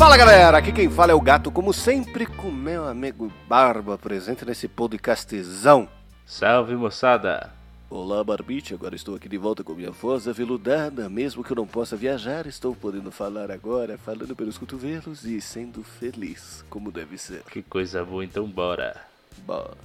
Fala galera, aqui quem fala é o gato, como sempre, com meu amigo Barba, presente nesse podcastzão. Salve moçada! Olá Barbite, agora estou aqui de volta com minha voz aveludada, mesmo que eu não possa viajar, estou podendo falar agora, falando pelos cotovelos e sendo feliz, como deve ser. Que coisa boa, então bora! Bora.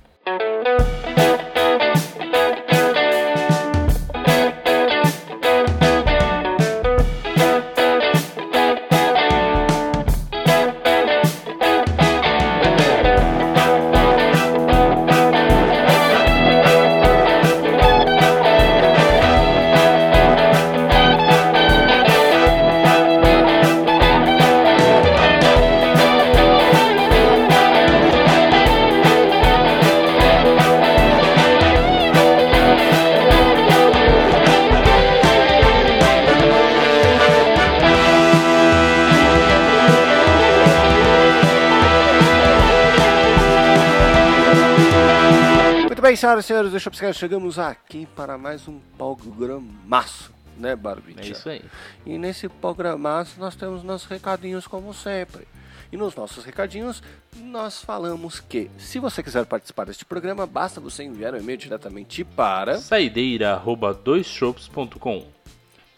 Bem, senhoras e senhores do Shopscast, chegamos aqui para mais um programaço, né, Barbite? É isso aí. E nesse programaço nós temos nossos recadinhos como sempre. E nos nossos recadinhos nós falamos que se você quiser participar deste programa, basta você enviar um e-mail diretamente para Saideira.doisshops.com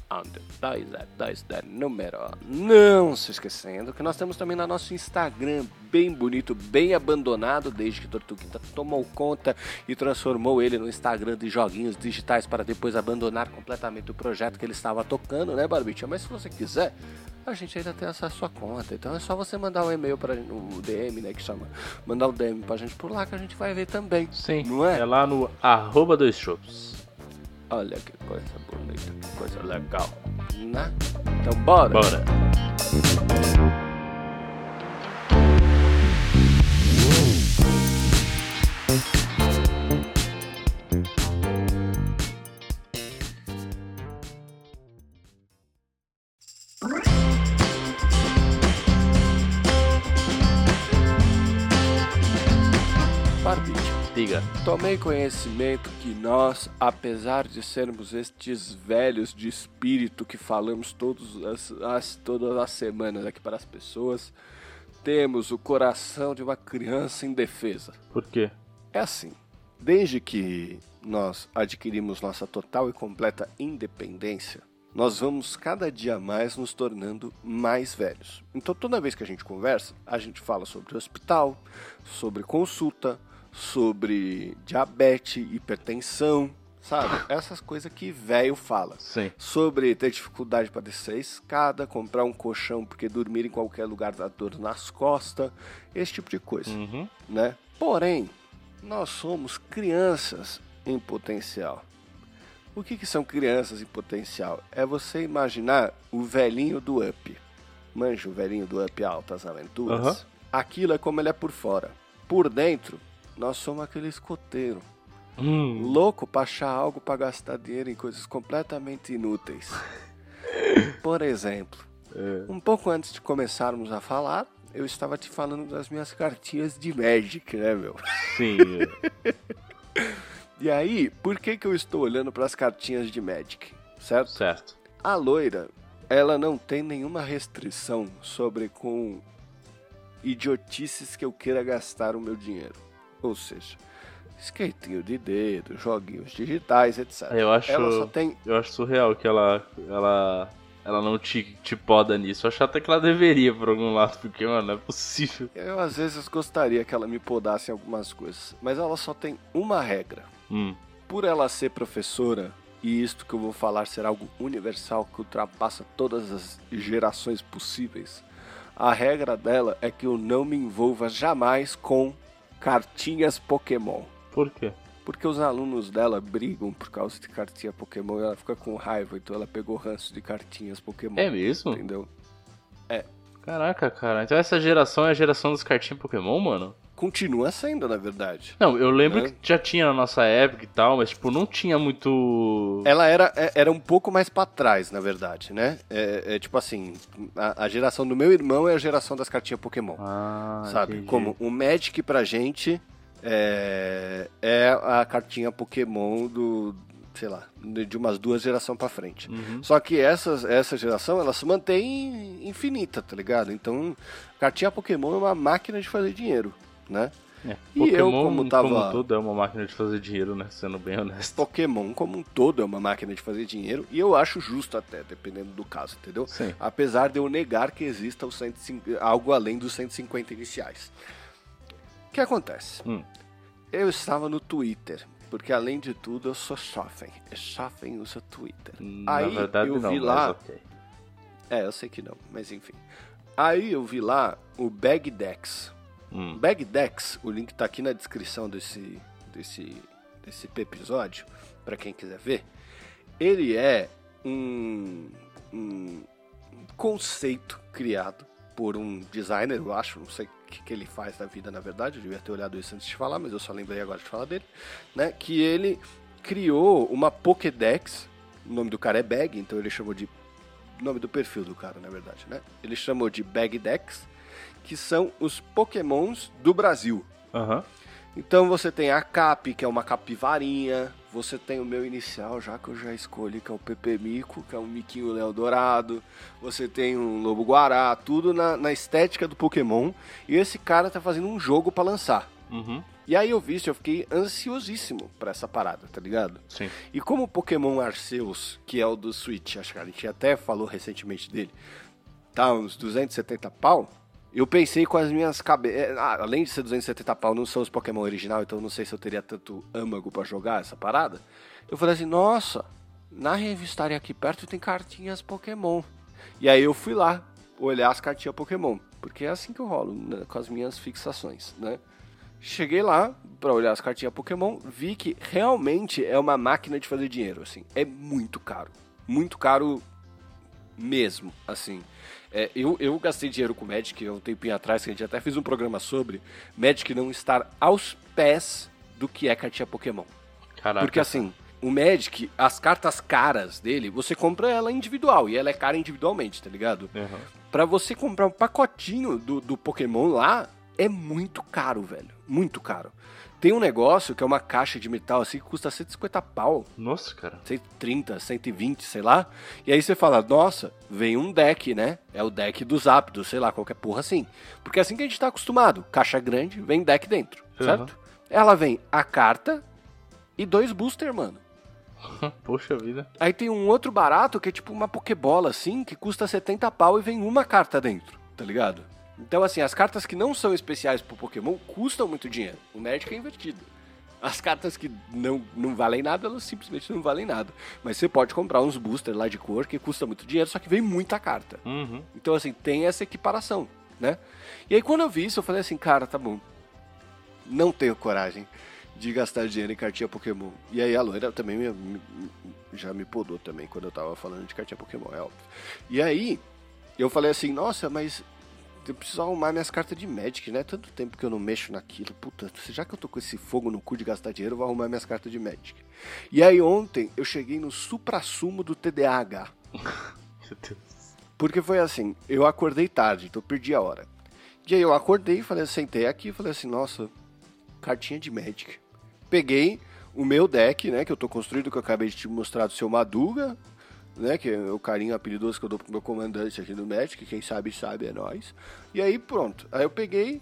onde dois é dois da número. Não se esquecendo que nós temos também no nosso Instagram, bem bonito, bem abandonado, desde que Tortuguita tomou conta e transformou ele no Instagram de joguinhos digitais para depois abandonar completamente o projeto que ele estava tocando, né, Barbicha? Mas se você quiser, a gente ainda tem acesso à conta. Então é só você mandar um e-mail para o DM, né, que chama, mandar o DM pra gente por lá que a gente vai ver também. Sim, Não é? é lá no arroba dois shops. Olha que coisa bonita, que coisa legal, né? Então bora. Bora! Tomei conhecimento que nós, apesar de sermos estes velhos de espírito que falamos todos as, as- todas as semanas aqui para as pessoas, temos o coração de uma criança indefesa. Por quê? É assim, desde que nós adquirimos nossa total e completa independência, nós vamos cada dia mais nos tornando mais velhos. Então toda vez que a gente conversa, a gente fala sobre hospital, sobre consulta, sobre diabetes, hipertensão, sabe? Essas coisas que velho fala. Sim. Sobre ter dificuldade para descer a escada, comprar um colchão porque dormir em qualquer lugar dá dor nas costas, esse tipo de coisa Uhum. né? Porém, nós somos crianças em potencial. O que, que são crianças em potencial? É você imaginar o velhinho do Up. Manja o velhinho do Up Altas Aventuras? Aham. Aquilo é como ele é por fora. Por dentro, nós somos aquele escoteiro. Hum, Louco pra achar algo pra gastar dinheiro em coisas completamente inúteis. Por exemplo, é. um pouco antes de começarmos a falar, eu estava te falando das minhas cartinhas de Magic, né, meu? Sim. é. E aí, por que, que eu estou olhando para as cartinhas de Magic? Certo? certo. A loira, ela não tem nenhuma restrição sobre com idiotices que eu queira gastar o meu dinheiro. Ou seja, skatinho de dedo, joguinhos digitais, etc. Eu acho, Ela só tem eu acho surreal que ela, ela, ela não te, te poda nisso. Eu acho até que ela deveria por algum lado, porque, mano, não é possível. Eu às vezes gostaria que ela me podasse em algumas coisas, mas ela só tem uma regra. Hum, Por ela ser professora, e isto que eu vou falar ser algo universal que ultrapassa todas as gerações possíveis, a regra dela é que eu não me envolva jamais com cartinhas Pokémon. por quê? Porque os alunos dela brigam por causa de cartinha Pokémon e ela fica com raiva, então ela pegou ranço de cartinhas Pokémon. É mesmo? Entendeu? Caraca, cara. Então essa geração é a geração dos cartinhos Pokémon, mano? Continua sendo, na verdade. Não, eu lembro É. que já tinha na nossa época e tal, mas, tipo, não tinha muito. Ela era, é- era um pouco mais pra trás, na verdade, né? É, é tipo assim, a, a geração do meu irmão é a geração das cartinhas Pokémon. Ah, sabe? entendi. Como o Magic pra gente é, é a cartinha Pokémon do, sei lá, de umas duas gerações pra frente. Uhum. Só que essas, essa geração, ela se mantém infinita, tá ligado? Então, cartinha Pokémon é uma máquina de fazer dinheiro, né? É, E Pokémon, eu, como tava- como tudo, é uma máquina de fazer dinheiro, né? Sendo bem honesto. Pokémon como um todo é uma máquina de fazer dinheiro e eu acho justo até, dependendo do caso, entendeu? Sim. Apesar de eu negar que exista os 150 algo além dos 150 iniciais. O que acontece? Hum. Eu estava no Twitter, porque além de tudo eu sou jovem. E jovem usa Twitter. Na Aí verdade, eu não, vi mas lá. ok. É, eu sei que não, mas enfim. Aí eu vi lá o Bagdex. Hum. Bagdex, o link tá aqui na descrição desse, desse, desse episódio, para quem quiser ver. Ele é um, um conceito criado por um designer, eu acho, não sei o que, que ele faz da vida na verdade, eu devia ter olhado isso antes de falar, mas eu só lembrei agora de falar dele, né? Que ele criou uma Pokédex, o nome do cara é Bag, então ele chamou de nome do perfil do cara, na verdade, né? Ele chamou de Bagdex, que são os Pokémons do Brasil. Aham. Então você tem a Cap, que é uma capivarinha. Você tem o meu inicial, já que eu já escolhi, que é o Pepe Mico, que é um miquinho Léo Dourado. Você tem um Lobo Guará, tudo na, na estética do Pokémon. E esse cara tá fazendo um jogo pra lançar. Uhum. E aí eu vi isso, eu fiquei ansiosíssimo pra essa parada, tá ligado? Sim. E como o Pokémon Arceus, que é o do Switch, acho que a gente até falou recentemente dele, tá uns 270 pau, eu pensei com as minhas cabeças. além de ser 270 pau, não são os Pokémon original, então não sei se eu teria tanto âmago pra jogar essa parada. Eu falei assim, nossa, na revistaria aqui perto tem cartinhas Pokémon. E aí eu fui lá olhar as cartinhas Pokémon, porque é assim que eu rolo né, com as minhas fixações, né? Cheguei lá pra olhar as cartinhas Pokémon, vi que realmente é uma máquina de fazer dinheiro, assim. É muito caro. Muito caro mesmo, assim. É, eu, eu gastei dinheiro com Magic há um tempinho atrás, que a gente até fez um programa sobre Magic não estar aos pés do que é cartinha Pokémon. Caraca. Porque assim, o Magic, as cartas caras dele, você compra ela individual, e ela é cara individualmente, tá ligado? Aham. Pra você comprar um pacotinho do, do Pokémon lá, é muito caro, velho. Muito caro. Tem um negócio que é uma caixa de metal assim que custa 150 pau. Nossa, cara. 130, 120, sei lá. E aí você fala, nossa, vem um deck, né? É o deck dos Zapdos, sei lá, qualquer porra assim. Porque é assim que a gente tá acostumado. Caixa grande, vem deck dentro, certo? Ela vem a carta e dois booster, mano. Poxa vida. Aí tem um outro barato que é tipo uma Pokébola assim, que custa 70 pau e vem uma carta dentro, tá ligado? Então, assim, as cartas que não são especiais pro Pokémon custam muito dinheiro. O Magic é invertido. As cartas que não, não valem nada, elas simplesmente não valem nada. Mas você pode comprar uns boosters lá de cor que custa muito dinheiro, só que vem muita carta. Uhum. Então, assim, tem essa equiparação, né? E aí, quando eu vi isso, eu falei assim, cara, tá bom. Não tenho coragem de gastar dinheiro em cartinha Pokémon. E aí, a loira também me- me- já me podou também quando eu tava falando de cartinha Pokémon, é óbvio. E aí, eu falei assim, nossa, mas eu preciso arrumar minhas cartas de Magic, né? Tanto tempo que eu não mexo naquilo. Puta, já que eu tô com esse fogo no cu de gastar dinheiro, eu vou arrumar minhas cartas de Magic. E aí, ontem, eu cheguei no supra-sumo do TDAH. Meu Deus. Porque foi assim, eu acordei tarde, então perdi a hora. E aí eu acordei, falei, sentei aqui e falei assim, nossa, cartinha de Magic. Peguei o meu deck, né, que eu tô construindo, que eu acabei de te mostrar do seu Maduga, né, que é o carinho apelidoso que eu dou pro meu comandante aqui no Magic, quem sabe, sabe, é nós. E aí pronto, aí eu peguei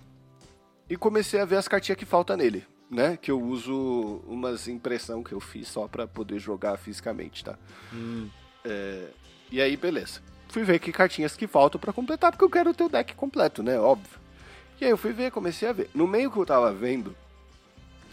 e comecei a ver as cartinhas que faltam nele, né, que eu uso umas impressão que eu fiz só pra poder jogar fisicamente, tá? É, e aí, beleza. Fui ver que cartinhas que faltam pra completar, porque eu quero ter o deck completo, né? Óbvio. E aí eu fui ver, comecei a ver. No meio que eu tava vendo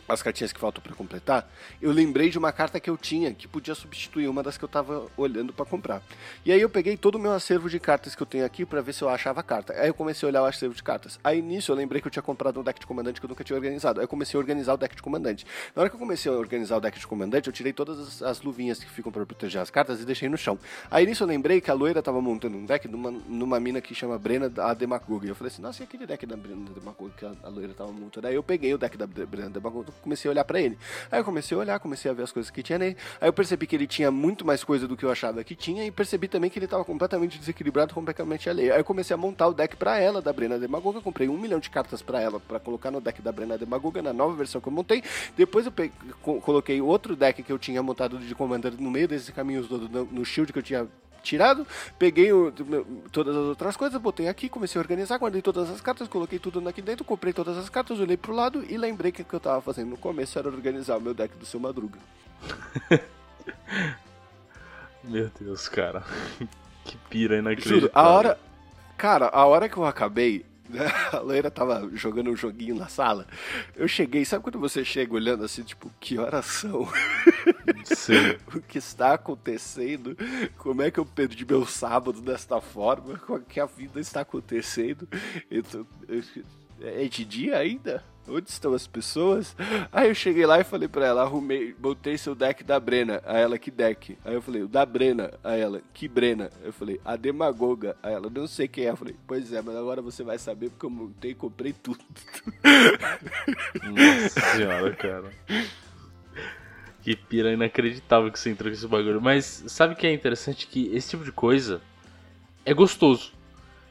as cartinhas que faltam pra completar, eu lembrei de uma carta que eu tinha que podia substituir uma das que eu tava olhando pra comprar. E aí eu peguei todo o meu acervo de cartas que eu tenho aqui pra ver se eu achava a carta. Aí eu comecei a olhar o acervo de cartas. Aí nisso eu lembrei que eu tinha comprado um deck de comandante que eu nunca tinha organizado. Aí eu comecei a organizar o deck de comandante. Na hora que eu comecei a organizar o deck de comandante, eu tirei todas as, as luvinhas que ficam pra proteger as cartas e deixei no chão. Aí nisso eu lembrei que a loira tava montando um deck numa, numa mina que chama Brena a Demagogue. Eu falei assim, nossa, e aquele deck da Brena Demagogue que a, a loira tava montando? Aí eu peguei o deck da Brena Demagogue, comecei a olhar para ele. Aí eu comecei a olhar, comecei a ver as coisas que tinha nele. Aí eu percebi que ele tinha muito mais coisa do que eu achava que tinha e percebi também que ele estava completamente desequilibrado, completamente alheio. Aí eu comecei a montar o deck para ela da Brena Demagoga, comprei um milhão de cartas para ela para colocar no deck da Brena Demagoga na nova versão que eu montei. Depois eu peguei, coloquei outro deck que eu tinha montado de Commander no meio desses caminhos do, no, no shield que eu tinha tirado, peguei o, todas as outras coisas, botei aqui, comecei a organizar, guardei todas as cartas, coloquei tudo aqui dentro, comprei todas as cartas, olhei pro lado e lembrei que o que eu tava fazendo no começo era organizar o meu deck do seu Madruga. meu Deus, cara. que pira inacreditável. Juro, a hora. Cara, a hora que eu acabei, a loira tava jogando um joguinho na sala. Eu cheguei, sabe quando você chega olhando assim, tipo, que horas são? Sim. o que está acontecendo? Como é que eu perdi meu sábado desta forma? Como é que a vida está acontecendo? Eu tô, eu, é de dia ainda? Onde estão as pessoas? Aí eu cheguei lá e falei pra ela, arrumei, botei seu deck da Brena. Aí ela, que deck? Aí eu falei, o da Brena. Aí ela, que Brena? Eu falei, a Demagoga. Aí ela, não sei quem é. Eu falei, pois é, mas agora você vai saber porque eu montei e comprei tudo. Nossa senhora, cara. Que pira inacreditável que você entrou com esse bagulho. Mas sabe o que é interessante? Que esse tipo de coisa é gostoso.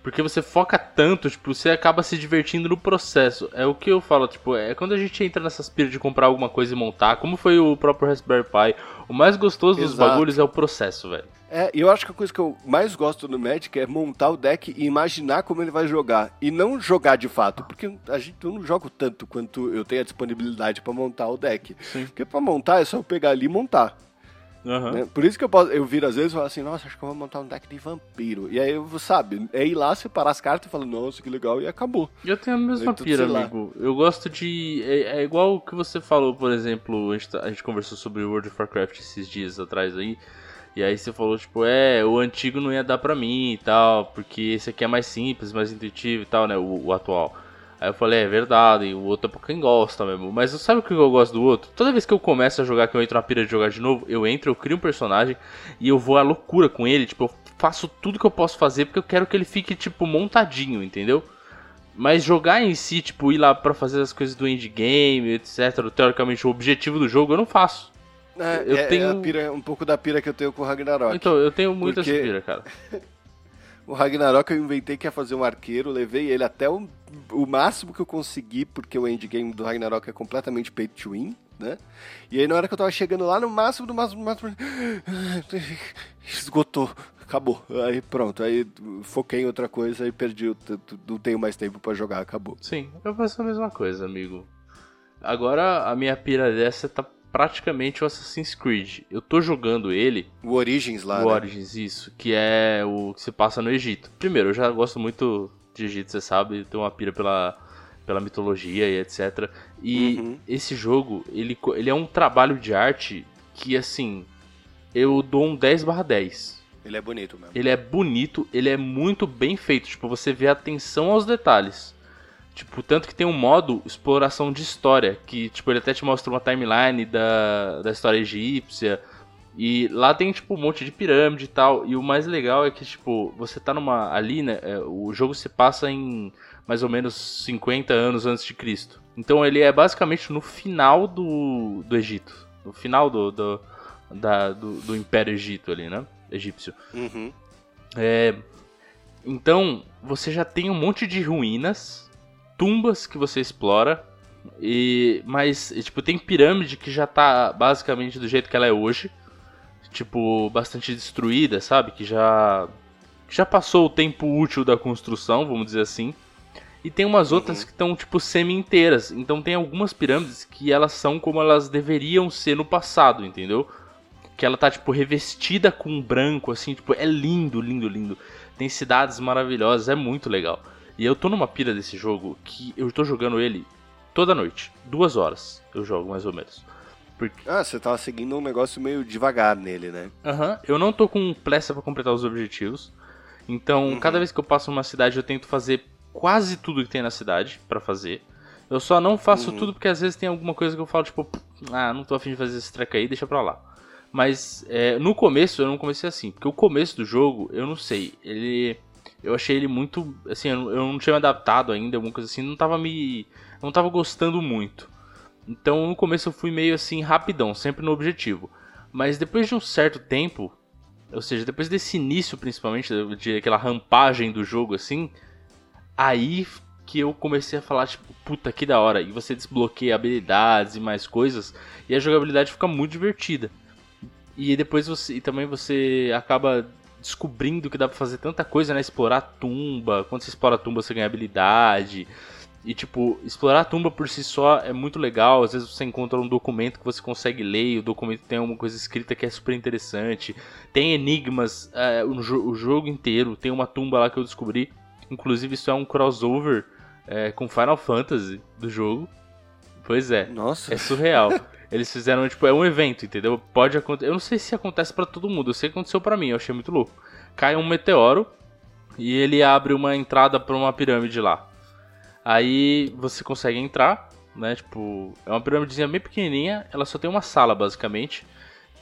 Porque você foca tanto, tipo, você acaba se divertindo no processo. É o que eu falo, tipo, é quando a gente entra nessas piras de comprar alguma coisa e montar, como foi o próprio Raspberry Pi, o mais gostoso Exato. dos bagulhos é o processo, velho. É, eu acho que a coisa que eu mais gosto no Magic é montar o deck e imaginar como ele vai jogar. E não jogar de fato, porque a gente, eu não jogo tanto quanto eu tenho a disponibilidade para montar o deck. Sim. Porque pra montar é só eu pegar ali e montar. Uhum. Né? Por isso que eu, posso, eu viro às vezes e falo assim, nossa, acho que eu vou montar um deck de vampiro. E aí, sabe, é ir lá, separar as cartas e falar, nossa, que legal, e acabou. Eu tenho a mesma pira, amigo. Eu gosto de. É, é, igual o que você falou, por exemplo, a gente, tá, a gente conversou sobre World of Warcraft esses dias atrás aí. E aí você falou, tipo, é, o antigo não ia dar pra mim e tal, porque esse aqui é mais simples, mais intuitivo e tal, né, o, o atual. Aí eu falei, é verdade, e o outro é pra quem gosta mesmo. Mas sabe o que eu gosto do outro? Toda vez que eu começo a jogar, que eu entro na pira de jogar de novo, eu entro, eu crio um personagem e eu vou à loucura com ele. Tipo, eu faço tudo que eu posso fazer porque eu quero que ele fique, tipo, montadinho, entendeu? Mas jogar em si, tipo, ir lá pra fazer as coisas do endgame, etc. Teoricamente, o objetivo do jogo, eu não faço. É, eu é, tenho é pira, um pouco da pira que eu tenho com o Ragnarok. Então, eu tenho muita porque... pira, cara. O Ragnarok eu inventei que ia fazer um arqueiro, levei ele até o, o máximo que eu consegui, porque o endgame do Ragnarok é completamente pay to win, né? E aí na hora que eu tava chegando lá, no máximo do máximo do máximo, esgotou, acabou. Aí pronto, aí foquei em outra coisa e perdi, não tenho mais tempo para jogar, acabou. Sim, eu faço a mesma coisa, amigo. Agora a minha pira dessa tá praticamente o Assassin's Creed. Eu tô jogando ele. O Origins lá. O né? Origins, isso. Que é o que se passa no Egito. Primeiro, eu já gosto muito de Egito, você sabe. Tenho uma pira pela, pela mitologia e etc. E uhum. esse jogo, ele, ele é um trabalho de arte que, assim, eu dou um 10 barra 10. Ele é bonito mesmo. Ele é bonito, ele é muito bem feito. Tipo, você vê atenção aos detalhes. Tipo, tanto que tem um modo exploração de história, que tipo, ele até te mostra uma timeline da, da história egípcia. E lá tem, tipo, um monte de pirâmide e tal. E o mais legal é que, tipo, você tá numa. Ali, né? É, o jogo se passa em mais ou menos 50 anos antes de Cristo. Então ele é basicamente no final do, do Egito. No final do, do, da, do, do Império Egito ali, né? Egípcio. Uhum. É, então, você já tem um monte de ruínas tumbas que você explora. E mas tipo tem pirâmide que já tá basicamente do jeito que ela é hoje, tipo bastante destruída, sabe? Que já já passou o tempo útil da construção, vamos dizer assim. E tem umas uhum. outras que estão tipo semi inteiras. Então tem algumas pirâmides que elas são como elas deveriam ser no passado, entendeu? Que ela tá tipo revestida com branco assim, tipo é lindo, lindo, lindo. Tem cidades maravilhosas, é muito legal. E eu tô numa pira desse jogo que eu tô jogando ele toda noite. Duas horas eu jogo, mais ou menos. Porque... Ah, você tava seguindo um negócio meio devagar nele, né? Aham. Uhum. Eu não tô com pressa para completar os objetivos. Então, uhum. cada vez que eu passo numa cidade, eu tento fazer quase tudo que tem na cidade para fazer. Eu só não faço uhum. tudo porque às vezes tem alguma coisa que eu falo, tipo, ah, não tô afim de fazer esse treco aí, deixa pra lá. Mas é, no começo eu não comecei assim, porque o começo do jogo, eu não sei, ele eu achei ele muito. Assim, eu não tinha me adaptado ainda, alguma coisa assim, não tava me. não tava gostando muito. Então no começo eu fui meio assim rapidão, sempre no objetivo. Mas depois de um certo tempo, ou seja, depois desse início principalmente, de aquela rampagem do jogo assim, aí que eu comecei a falar, tipo, puta que da hora. E você desbloqueia habilidades e mais coisas, e a jogabilidade fica muito divertida. E depois você. E também você acaba descobrindo que dá pra fazer tanta coisa, né? Explorar a tumba. Quando você explora a tumba, você ganha habilidade. E, tipo, explorar a tumba por si só é muito legal. Às vezes você encontra um documento que você consegue ler, e o documento tem alguma coisa escrita que é super interessante. Tem enigmas é, o, o, jogo inteiro. Tem uma tumba lá que eu descobri. Inclusive, isso é um crossover é, com Final Fantasy do jogo. Pois é. Nossa. É surreal. Eles fizeram, tipo, é um evento, entendeu? Pode acontecer. Eu não sei se acontece para todo mundo. Eu sei que aconteceu para mim, eu achei muito louco. Cai um meteoro e ele abre uma entrada para uma pirâmide lá. Aí você consegue entrar, né? Tipo, é uma pirâmidezinha bem pequenininha, ela só tem uma sala basicamente.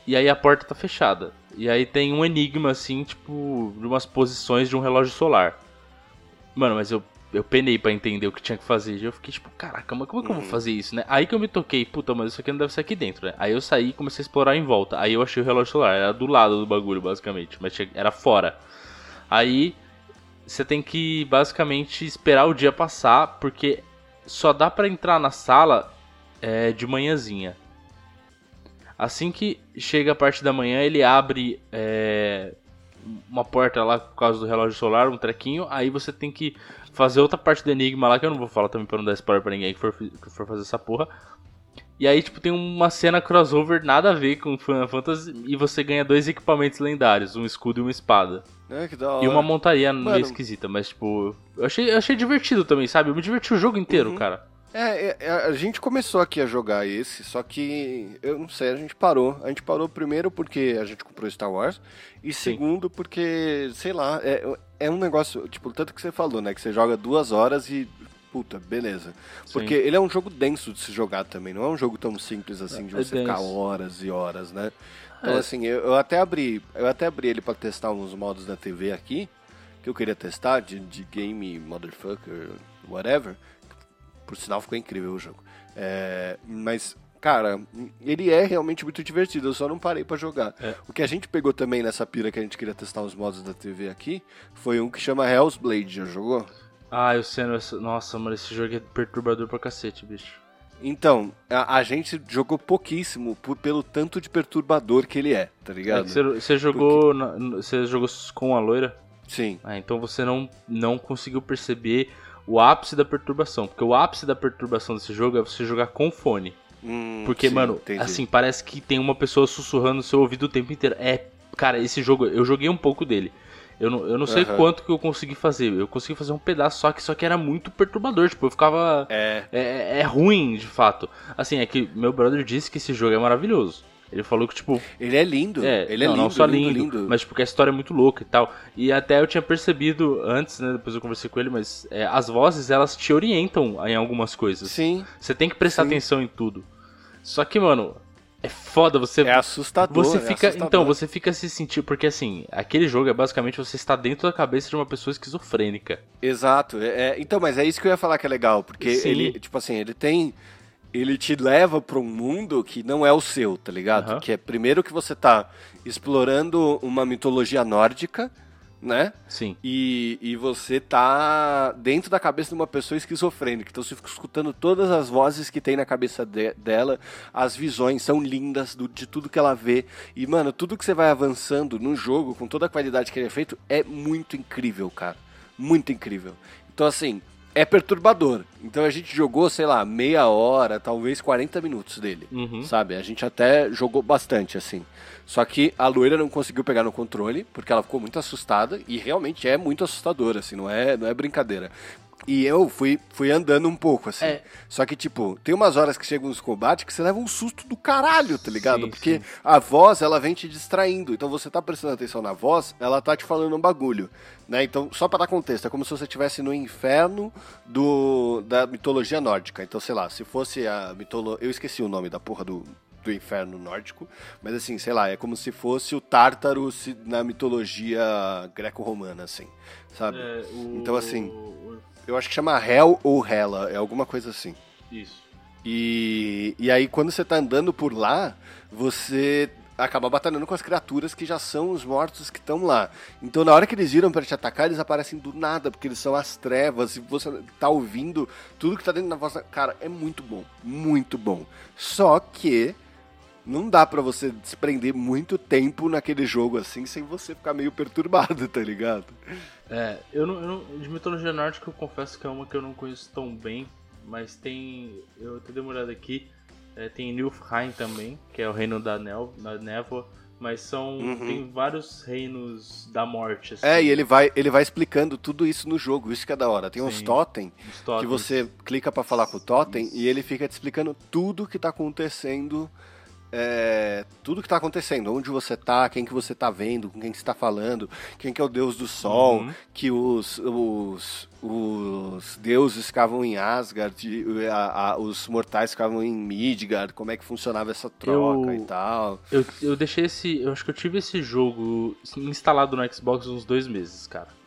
E aí a porta tá fechada. E aí tem um enigma assim, tipo, de umas posições de um relógio solar. Mano, mas eu eu penei para entender o que tinha que fazer. E eu fiquei tipo, caraca, mas como é que eu vou uhum. fazer isso, né? Aí que eu me toquei, puta, mas isso aqui não deve ser aqui dentro, né? Aí eu saí e comecei a explorar em volta. Aí eu achei o relógio solar, era do lado do bagulho, basicamente, mas era fora. Aí você tem que basicamente esperar o dia passar, porque só dá para entrar na sala é, de manhãzinha. Assim que chega a parte da manhã, ele abre é, uma porta lá por causa do relógio solar, um trequinho. Aí você tem que fazer outra parte do enigma lá, que eu não vou falar também pra não dar spoiler pra ninguém que for, que for fazer essa porra. E aí, tipo, tem uma cena crossover nada a ver com Final Fantasy e você ganha dois equipamentos lendários, um escudo e uma espada. É, que da hora. E uma montaria Mano, meio esquisita, mas tipo, eu achei, eu achei divertido também, sabe? Eu me diverti o jogo inteiro, uhum. cara. É, é, é, a gente começou aqui a jogar esse, só que eu não sei, a gente parou. A gente parou primeiro porque a gente comprou Star Wars e Sim. segundo porque, sei lá, é, é um negócio, tipo, tanto que você falou, né, que você joga duas horas e puta, beleza. Porque Sim. ele é um jogo denso de se jogar também, não é um jogo tão simples assim de é você ficar horas e horas, né? Então é. assim, eu, eu, até abri, eu até abri ele para testar uns modos da TV aqui, que eu queria testar de, de game motherfucker, whatever. Por sinal, ficou incrível o jogo. É, mas, cara, ele é realmente muito divertido. Eu só não parei para jogar. É. O que a gente pegou também nessa pira que a gente queria testar os modos da TV aqui foi um que chama Hell's Blade. Já jogou? Ah, eu sei. Nossa, mano, esse jogo é perturbador pra cacete, bicho. Então, a, a, gente jogou pouquíssimo por, pelo tanto de perturbador que ele é, tá ligado? É você, jogou. Porque... você jogou com a loira? Sim. Ah, então você não, não conseguiu perceber o ápice da perturbação. Porque o ápice da perturbação desse jogo é você jogar com fone. Hum, porque, sim, mano, entendi. assim, parece que tem uma pessoa sussurrando no seu ouvido o tempo inteiro. É, cara, esse jogo, eu joguei um pouco dele. Eu não, eu não sei uhum. quanto que eu consegui fazer. Eu consegui fazer um pedaço só que só que era muito perturbador. Tipo, eu ficava. É. É, é ruim, de fato. Assim, é que meu brother disse que esse jogo é maravilhoso. Ele falou que, tipo. Ele é lindo. É, ele é não, lindo. Não só lindo, lindo, mas, tipo, que a história é muito louca e tal. E até eu tinha percebido antes, né? Depois eu conversei com ele, mas é, as vozes, elas te orientam em algumas coisas. Sim. Você tem que prestar Sim. atenção em tudo. Só que, mano, é foda, você. É assustador. Você é fica. assustador. Então, você fica se sentir. Porque assim, aquele jogo é basicamente você está dentro da cabeça de uma pessoa esquizofrênica. Exato. É, é, então, mas é isso que eu ia falar que é legal. Porque Sim. ele, tipo assim, ele tem ele te leva para um mundo que não é o seu, tá ligado? Uhum. Que é primeiro que você tá explorando uma mitologia nórdica, né? Sim. E, e você tá dentro da cabeça de uma pessoa esquizofrênica. Então você fica escutando todas as vozes que tem na cabeça de, dela, as visões são lindas do, de tudo que ela vê. E, mano, tudo que você vai avançando no jogo, com toda a qualidade que ele é feito, é muito incrível, cara. Muito incrível. Então, assim, é perturbador. Então a gente jogou, sei lá, meia hora, talvez 40 minutos dele, uhum. sabe? A gente até jogou bastante, assim. Só que a loira não conseguiu pegar no controle, porque ela ficou muito assustada, e realmente é muito assustadora, assim, não é, não é brincadeira. E eu fui, fui andando um pouco, assim. É. Só que, tipo, tem umas horas que chegam nos combates que você leva um susto do caralho, tá ligado? Sim, Porque sim. a voz, ela vem te distraindo. Então você tá prestando atenção na voz, ela tá te falando um bagulho. Né? Então, só para dar contexto, é como se você estivesse no inferno do, da mitologia nórdica. Então, sei lá, se fosse a mitologia. Eu esqueci o nome da porra do, do inferno nórdico, mas assim, sei lá, é como se fosse o Tártaro na mitologia greco-romana, assim, sabe? É, o... Então, assim, eu acho que chama Hell ou Hela, é alguma coisa assim. Isso. E, e aí, quando você tá andando por lá, você acaba batalhando com as criaturas que já são os mortos que estão lá. Então, na hora que eles viram para te atacar, eles aparecem do nada, porque eles são as trevas e você tá ouvindo tudo que tá dentro da voz. Cara, é muito bom, muito bom. Só que não dá para você desprender muito tempo naquele jogo assim sem você ficar meio perturbado, tá ligado? É, eu não, eu não, de mitologia nórdica eu confesso que é uma que eu não conheço tão bem, mas tem, eu até dei uma olhada aqui, é, tem Nilfheim também, que é o reino da, nel, da névoa. Mas são. Uhum. Tem vários reinos da morte. Assim. É, e ele vai, ele vai explicando tudo isso no jogo, isso que é da hora. Tem Sim, uns totem que você clica para falar com o totem e ele fica te explicando tudo que tá acontecendo é, tudo que está acontecendo, onde você está, quem que você está vendo, com quem que você está falando, quem que é o deus do sol, uhum. que os, os, os deuses ficavam em Asgard, a, a, os mortais ficavam em Midgard, como é que funcionava essa troca eu, e tal. Eu, eu deixei esse, eu acho que eu tive esse jogo instalado no Xbox uns dois meses, cara.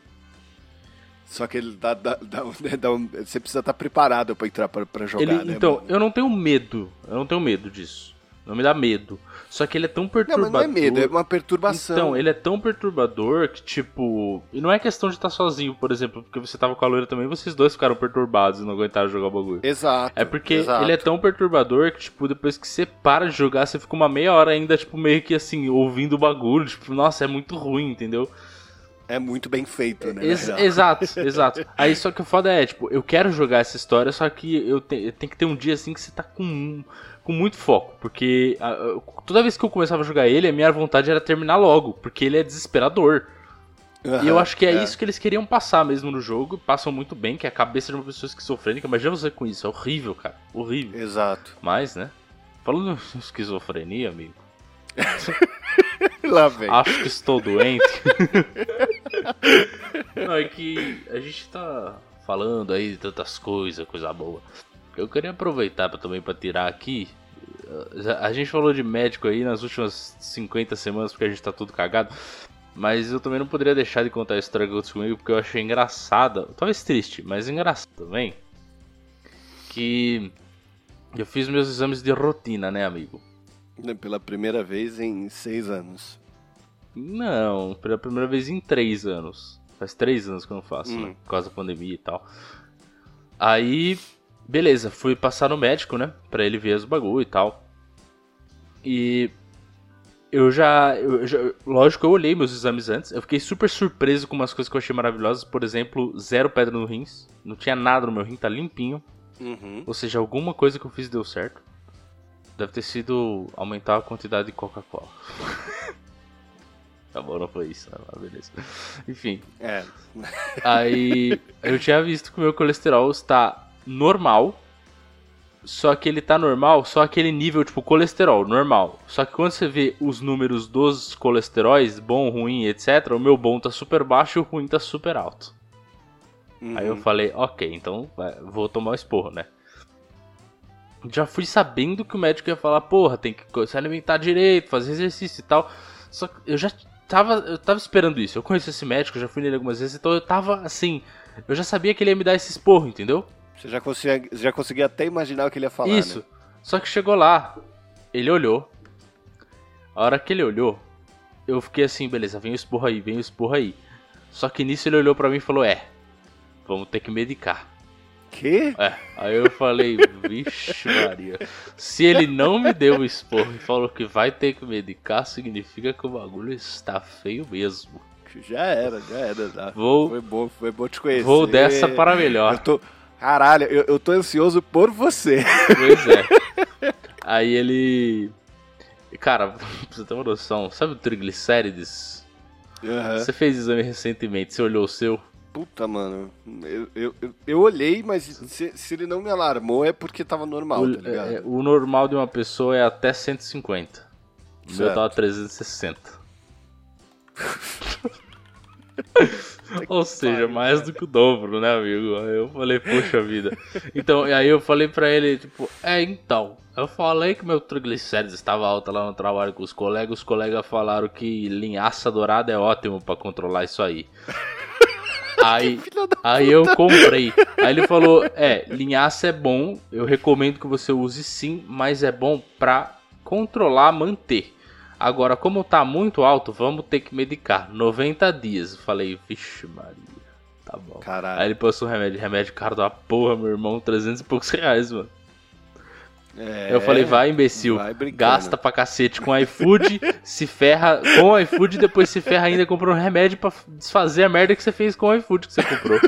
Só que ele dá, dá, dá, um, você precisa estar tá preparado para entrar para jogar, ele, né? Então, eu não tenho medo, eu não tenho medo disso. Não me dá medo. Só que ele é tão perturbador. Não, mas não é medo, é uma perturbação. Então, ele é tão perturbador que, tipo. E não é questão de estar sozinho, por exemplo, porque você tava com a loira também, vocês dois ficaram perturbados e não aguentaram jogar o bagulho. Exato. É porque exato. ele é tão perturbador que, tipo, depois que você para de jogar, você fica uma meia hora ainda, tipo, meio que assim, ouvindo o bagulho. Tipo, nossa, é muito ruim, entendeu? É muito bem feito, né? Ex exato, exato. Aí só que o foda é, tipo, eu quero jogar essa história, só que eu, te eu tenho que ter um dia assim que você tá com com muito foco, porque a, a, toda vez que eu começava a jogar ele, a minha vontade era terminar logo, porque ele é desesperador. Uhum, e eu acho que é, é, isso que eles queriam passar mesmo no jogo, passam muito bem, que é a cabeça de uma pessoa esquizofrênica. Imagina você com isso, é horrível, cara, horrível. Exato. Mas, né, falando em esquizofrenia, amigo... Lá vem. Acho que estou doente. Não, é que a gente tá falando aí de tantas coisas, coisa boa. Eu queria aproveitar pra, também para tirar aqui. A gente falou de médico aí nas últimas 50 semanas porque a gente tá tudo cagado. Mas eu também não poderia deixar de contar a história que aconteceu comigo porque eu achei engraçada. Talvez triste, mas engraçada também. Que eu fiz meus exames de rotina, né, amigo? Pela primeira vez em seis anos. Não, pela primeira vez em três anos. Faz três anos que eu não faço, hum. né? Por causa da pandemia e tal. Aí Beleza, fui passar no médico, né? Pra ele ver os bagulho e tal. E eu já, eu já, Lógico, eu olhei meus exames antes. Eu fiquei super surpreso com umas coisas que eu achei maravilhosas. Por exemplo, zero pedra no rins. Não tinha nada no meu rim, tá limpinho. Uhum. Ou seja, alguma coisa que eu fiz deu certo. Deve ter sido aumentar a quantidade de Coca-Cola. tá bom, não foi isso, né? Mas beleza. Enfim. É. Aí eu tinha visto que o meu colesterol está normal. Só que ele tá normal, só aquele nível, tipo, colesterol, normal. Só que quando você vê os números dos colesteróis, bom, ruim, etc., o meu bom tá super baixo e o ruim tá super alto. Uhum. Aí eu falei, ok, então vou tomar o esporro, né? Já fui sabendo que o médico ia falar, porra, tem que se alimentar direito, fazer exercício e tal. Só que eu já tava, eu tava esperando isso. Eu conheço esse médico, já fui nele algumas vezes, então eu tava assim, eu já sabia que ele ia me dar esse esporro, entendeu? Você já conseguia, já conseguia até imaginar o que ele ia falar. Isso. Né? Só que chegou lá, ele olhou. A hora que ele olhou, eu fiquei assim, beleza, vem o esporro aí, vem o esporro aí. Só que nisso ele olhou para mim e falou: É, vamos ter que medicar. Que? É. Aí eu falei, vixe Maria. Se ele não me deu o esporro e falou que vai ter que medicar, significa que o bagulho está feio mesmo. Já era, já era. Já. Vou, foi bom, foi bom te conhecer. Vou dessa para melhor. Eu tô, Caralho, eu, eu tô ansioso por você. Pois é. Aí ele. Cara, pra você ter uma noção, sabe o triglicérides? Uhum. Você fez exame recentemente, você olhou o seu? Puta, mano. Eu, eu, eu, olhei, mas se, se, ele não me alarmou é porque tava normal, o, tá ligado? É, o normal de uma pessoa é até 150. O meu tava 360. Ou seja, mais do que o dobro, né, amigo? Aí eu falei, poxa vida. Então, e aí eu falei pra ele, tipo, é, então. Eu falei que meu triglicérides estava alto lá no trabalho com os colegas. Os colegas falaram que linhaça dourada é ótimo para controlar isso aí. Aí, aí eu comprei. Aí ele falou: É, linhaça é bom, eu recomendo que você use sim, mas é bom pra controlar, manter. Agora, como tá muito alto, vamos ter que medicar. 90 dias. Falei, vixe, Maria. Tá bom. Caralho. Aí ele passou o remédio. Remédio caro da porra, meu irmão. 300 e poucos reais, mano. É, eu falei, vai, imbecil. vai. Gasta pra cacete com iFood, se ferra com o iFood, depois se ferra ainda comprou um remédio pra desfazer a merda que você fez com o iFood que você comprou.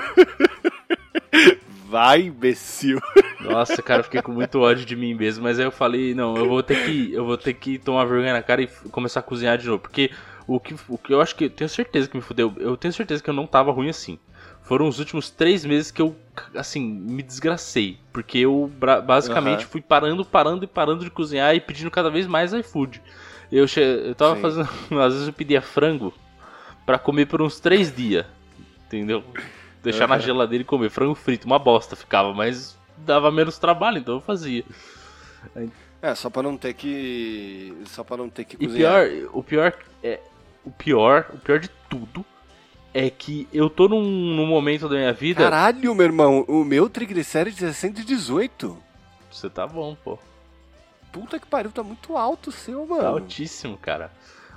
Vai, imbecil. Nossa, cara, eu fiquei com muito ódio de mim mesmo, mas aí eu falei, não, eu vou ter que, eu vou ter que tomar vergonha na cara e começar a cozinhar de novo, porque o que, o que eu acho que, eu tenho certeza que me fudeu, eu tenho certeza que eu não tava ruim assim. Foram os últimos três meses que eu, assim, me desgracei, porque eu basicamente Aham. fui parando, parando e parando de cozinhar e pedindo cada vez mais iFood. Eu, eu tava Sim. fazendo, às vezes eu pedia frango pra comer por uns três dias, entendeu? Deixar na Aham. geladeira e comer. Frango frito, uma bosta ficava, mas dava menos trabalho, então eu fazia. É, só pra não ter que. Só pra não ter que E cozinhar. pior, o pior é. O pior, o pior de tudo é que eu tô num, num momento da minha vida. Caralho, meu irmão, o meu triglicérides é 118. Você tá bom, pô. Puta que pariu, tá muito alto o seu, mano. Tá altíssimo, cara.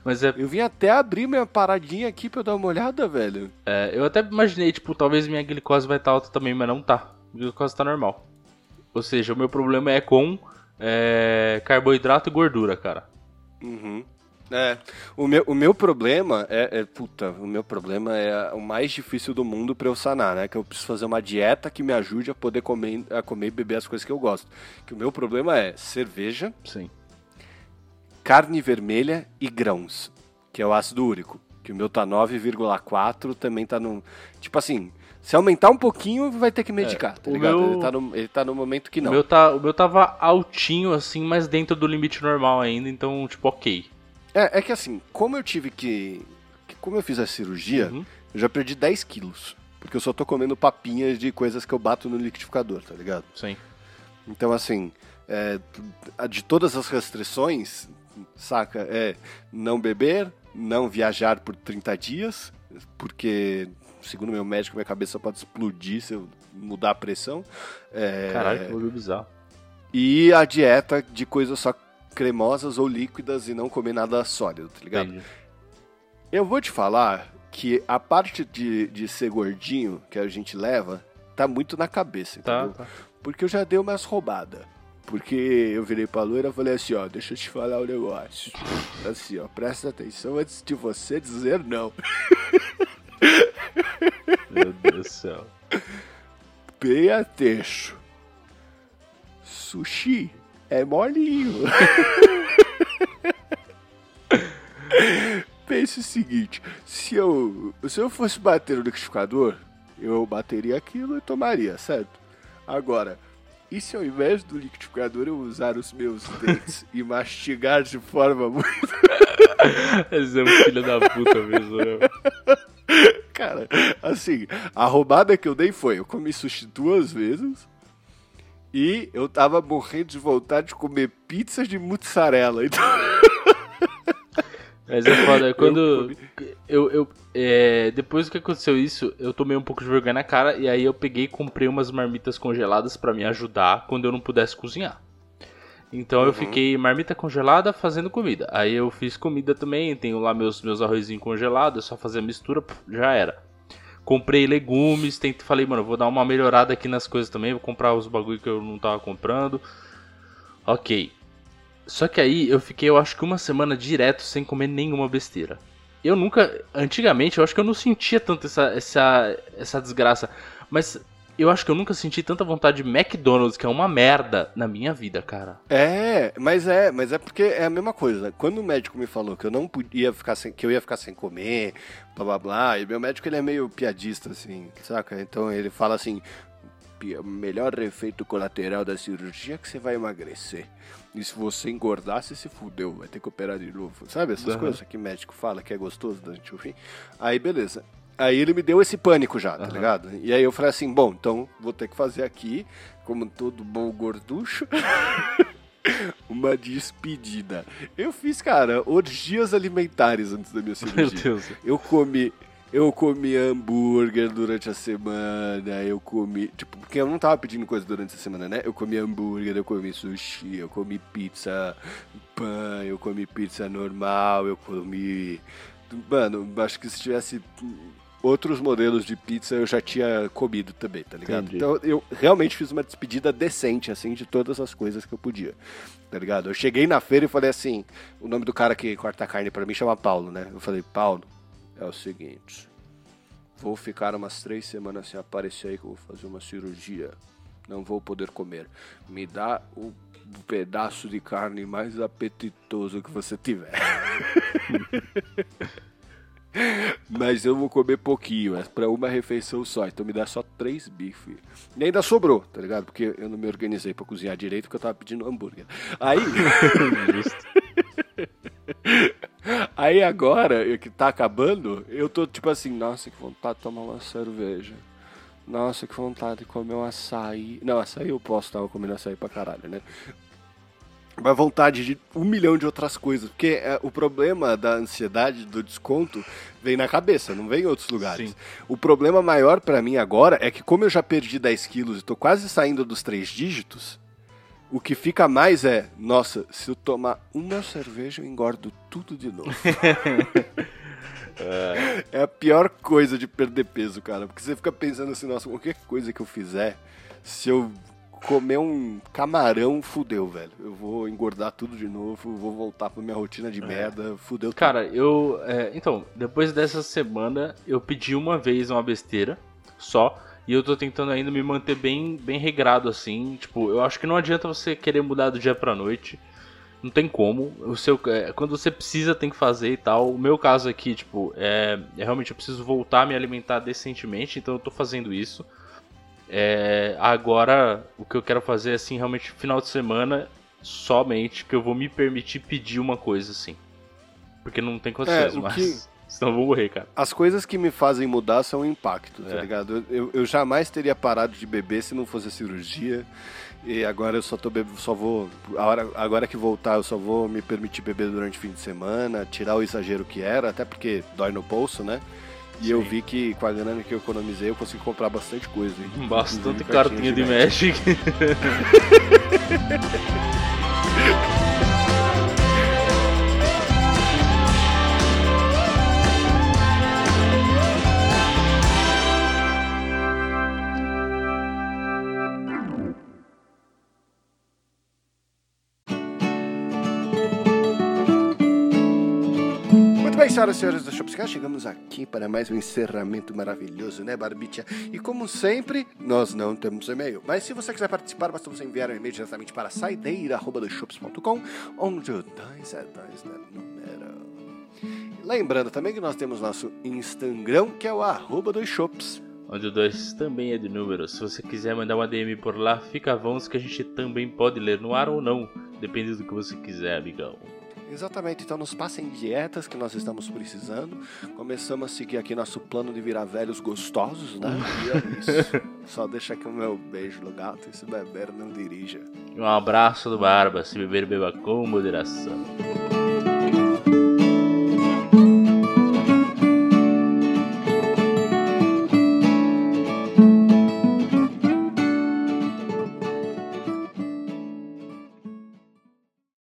Mas é, Eu vim até abrir minha paradinha aqui pra eu dar uma olhada, velho. é, Eu até imaginei, tipo, talvez minha glicose vai estar alta também, mas não tá. A glicose tá normal. Ou seja, o meu problema é com é, carboidrato e gordura, cara. Uhum. É, o meu, o meu problema é, é- Puta, o meu problema é o mais difícil do mundo pra eu sanar, né? Que eu preciso fazer uma dieta que me ajude a poder comer, a comer e beber as coisas que eu gosto. Que o meu problema é cerveja, Sim. carne vermelha e grãos, que é o ácido úrico. Que o meu tá 9,4, também tá no. Tipo assim, se aumentar um pouquinho, vai ter que medicar, tá o ligado? meu- Ele, tá no, ele tá no momento que O não. meu, tá, o meu tava altinho, assim, mas dentro do limite normal ainda, então, tipo, ok. É, é que assim, como eu tive que. que como eu fiz a cirurgia, Uhum. eu já perdi 10 quilos. Porque eu só tô comendo papinhas de coisas que eu bato no liquidificador, tá ligado? Sim. Então, assim, é, de todas as restrições, saca? É não beber, não viajar por 30 dias, porque, segundo meu médico, minha cabeça pode explodir se eu mudar a pressão. É, Caralho, que bagulho bizarro. E a dieta de coisas só cremosas ou líquidas e não comer nada sólido, tá ligado? Entendi. Eu vou te falar que a parte de, de ser gordinho que a gente leva tá muito na cabeça, Tá, entendeu? tá. Porque eu já dei umas roubadas. Porque eu virei pra loira e falei assim, ó, deixa eu te falar um negócio. Assim, ó, presta atenção antes de você dizer não. Meu Deus do céu. Bem ateixo. Sushi é molinho. Pense o seguinte, se eu, se eu fosse bater no liquidificador, eu bateria aquilo e tomaria, certo? Agora, e se ao invés do liquidificador eu usar os meus dentes e mastigar de forma muito... Esse é um filho da puta mesmo, né? Cara, assim, a roubada que eu dei foi, eu comi sushi duas vezes e eu tava morrendo de vontade de comer pizza de mussarela. Então, Mas é foda, quando. comi. Eu, eu, é, depois que aconteceu isso, eu tomei um pouco de vergonha na cara e aí eu peguei e comprei umas marmitas congeladas pra me ajudar quando eu não pudesse cozinhar. Então eu Uhum. fiquei marmita congelada fazendo comida. Aí eu fiz comida também, tenho lá meus, meus arrozinhos congelados, é só fazer a mistura, já era. Comprei legumes, falei, mano, vou dar uma melhorada aqui nas coisas também, vou comprar os bagulho que eu não tava comprando. Ok. Só que aí eu fiquei, eu acho que uma semana direto sem comer nenhuma besteira. Eu nunca. Antigamente, eu acho que eu não sentia tanto essa, essa, essa desgraça. Mas eu acho que eu nunca senti tanta vontade de McDonald's, que é uma merda, na minha vida, cara. é, mas é, mas é porque é a mesma coisa. né? Quando o médico me falou que eu não podia ficar sem, que eu ia ficar sem comer, blá blá blá, e meu médico ele é meio piadista assim, saca? Então ele fala assim, "Pi- o melhor efeito colateral da cirurgia é que você vai emagrecer. E se você engordar, você se fudeu, vai ter que operar de novo. Sabe essas Aham. coisas que médico fala que é gostoso da gente ouvir? Aí beleza. Aí ele me deu esse pânico já, tá Aham. ligado? E aí eu falei assim, bom, então vou ter que fazer aqui, como todo bom gorducho, uma despedida. Eu fiz, cara, orgias alimentares antes da minha Meu cirurgia. Deus. Eu comi, Eu comi hambúrguer durante a semana, eu comi. Tipo, porque eu não tava pedindo coisa durante a semana, né? Eu comi hambúrguer, eu comi sushi, eu comi pizza pão, eu comi pizza normal, eu comi. Mano, acho que se tivesse outros modelos de pizza eu já tinha comido também, tá ligado? Entendi. Então eu realmente fiz uma despedida decente, assim, de todas as coisas que eu podia, tá ligado? Eu cheguei na feira e falei assim: o nome do cara que corta a carne pra mim chama Paulo, né? Eu falei: Paulo, é o seguinte, vou ficar umas três semanas sem aparecer aí que eu vou fazer uma cirurgia. Não vou poder comer. Me dá o pedaço de carne mais apetitoso que você tiver. Mas eu vou comer pouquinho, é pra uma refeição só. Então me dá só três bifes. E ainda sobrou, tá ligado? Porque eu não me organizei pra cozinhar direito porque eu tava pedindo hambúrguer. Aí. Aí agora, que tá acabando, eu tô tipo assim, nossa, que vontade de tomar uma cerveja. Nossa, que vontade de comer um açaí. Não, açaí eu posso, tava comendo açaí pra caralho, né? Mas vontade de um milhão de outras coisas. Porque é, o problema da ansiedade, do desconto, vem na cabeça, não vem em outros lugares. Sim. O problema maior pra mim agora é que, como eu já perdi 10 quilos e tô quase saindo dos três dígitos, o que fica mais é, nossa, se eu tomar uma cerveja, eu engordo tudo de novo. é a pior coisa de perder peso, cara. Porque você fica pensando assim, nossa, qualquer coisa que eu fizer, se eu comer um camarão, fudeu, velho. Eu vou engordar tudo de novo, vou voltar pra minha rotina de merda, fudeu tudo. Cara, eu. é, então, depois dessa semana, eu pedi uma vez uma besteira só. E eu tô tentando ainda me manter bem, bem regrado assim. Tipo, eu acho que não adianta você querer mudar do dia pra noite. Não tem como. O seu, é, quando você precisa, tem que fazer e tal. O meu caso aqui, tipo, é, é realmente eu preciso voltar a me alimentar decentemente, então eu tô fazendo isso. É, agora, o que eu quero fazer é assim, realmente, final de semana, somente que eu vou me permitir pedir uma coisa assim. Porque não tem condições, É, mas. que- Senão eu vou morrer, cara. As coisas que me fazem mudar são o impacto, tá É. ligado? Eu, eu, jamais teria parado de beber se não fosse a cirurgia. E agora eu só tô bebendo, só vou. Hora, agora que voltar, eu só vou me permitir beber durante o fim de semana, tirar o exagero que era, até porque dói no bolso, né? E eu Sim. vi que com a grana que eu economizei, eu consegui comprar bastante coisa. hein? Bastante cartinha de Magic. senhoras e senhores do Shopscast, chegamos aqui para mais um encerramento maravilhoso, né, Barbicha? E como sempre, nós não temos e-mail. Mas se você quiser participar, basta você enviar um e-mail diretamente para saideira.com, onde o 2 é 2 na número. Lembrando também que nós temos nosso Instagram, que é o arroba dos shops. Onde o 2 também é de números. Se você quiser mandar uma DM por lá, fica avons que a gente também pode ler no ar ou não. Depende do que você quiser, amigão. Exatamente, então nos passem dietas que nós estamos precisando. Começamos a seguir aqui nosso plano de virar velhos gostosos, né? E é isso. Só deixa aqui o meu beijo no gato e se beber não dirija. Um abraço do Barba. Se beber, beba com moderação.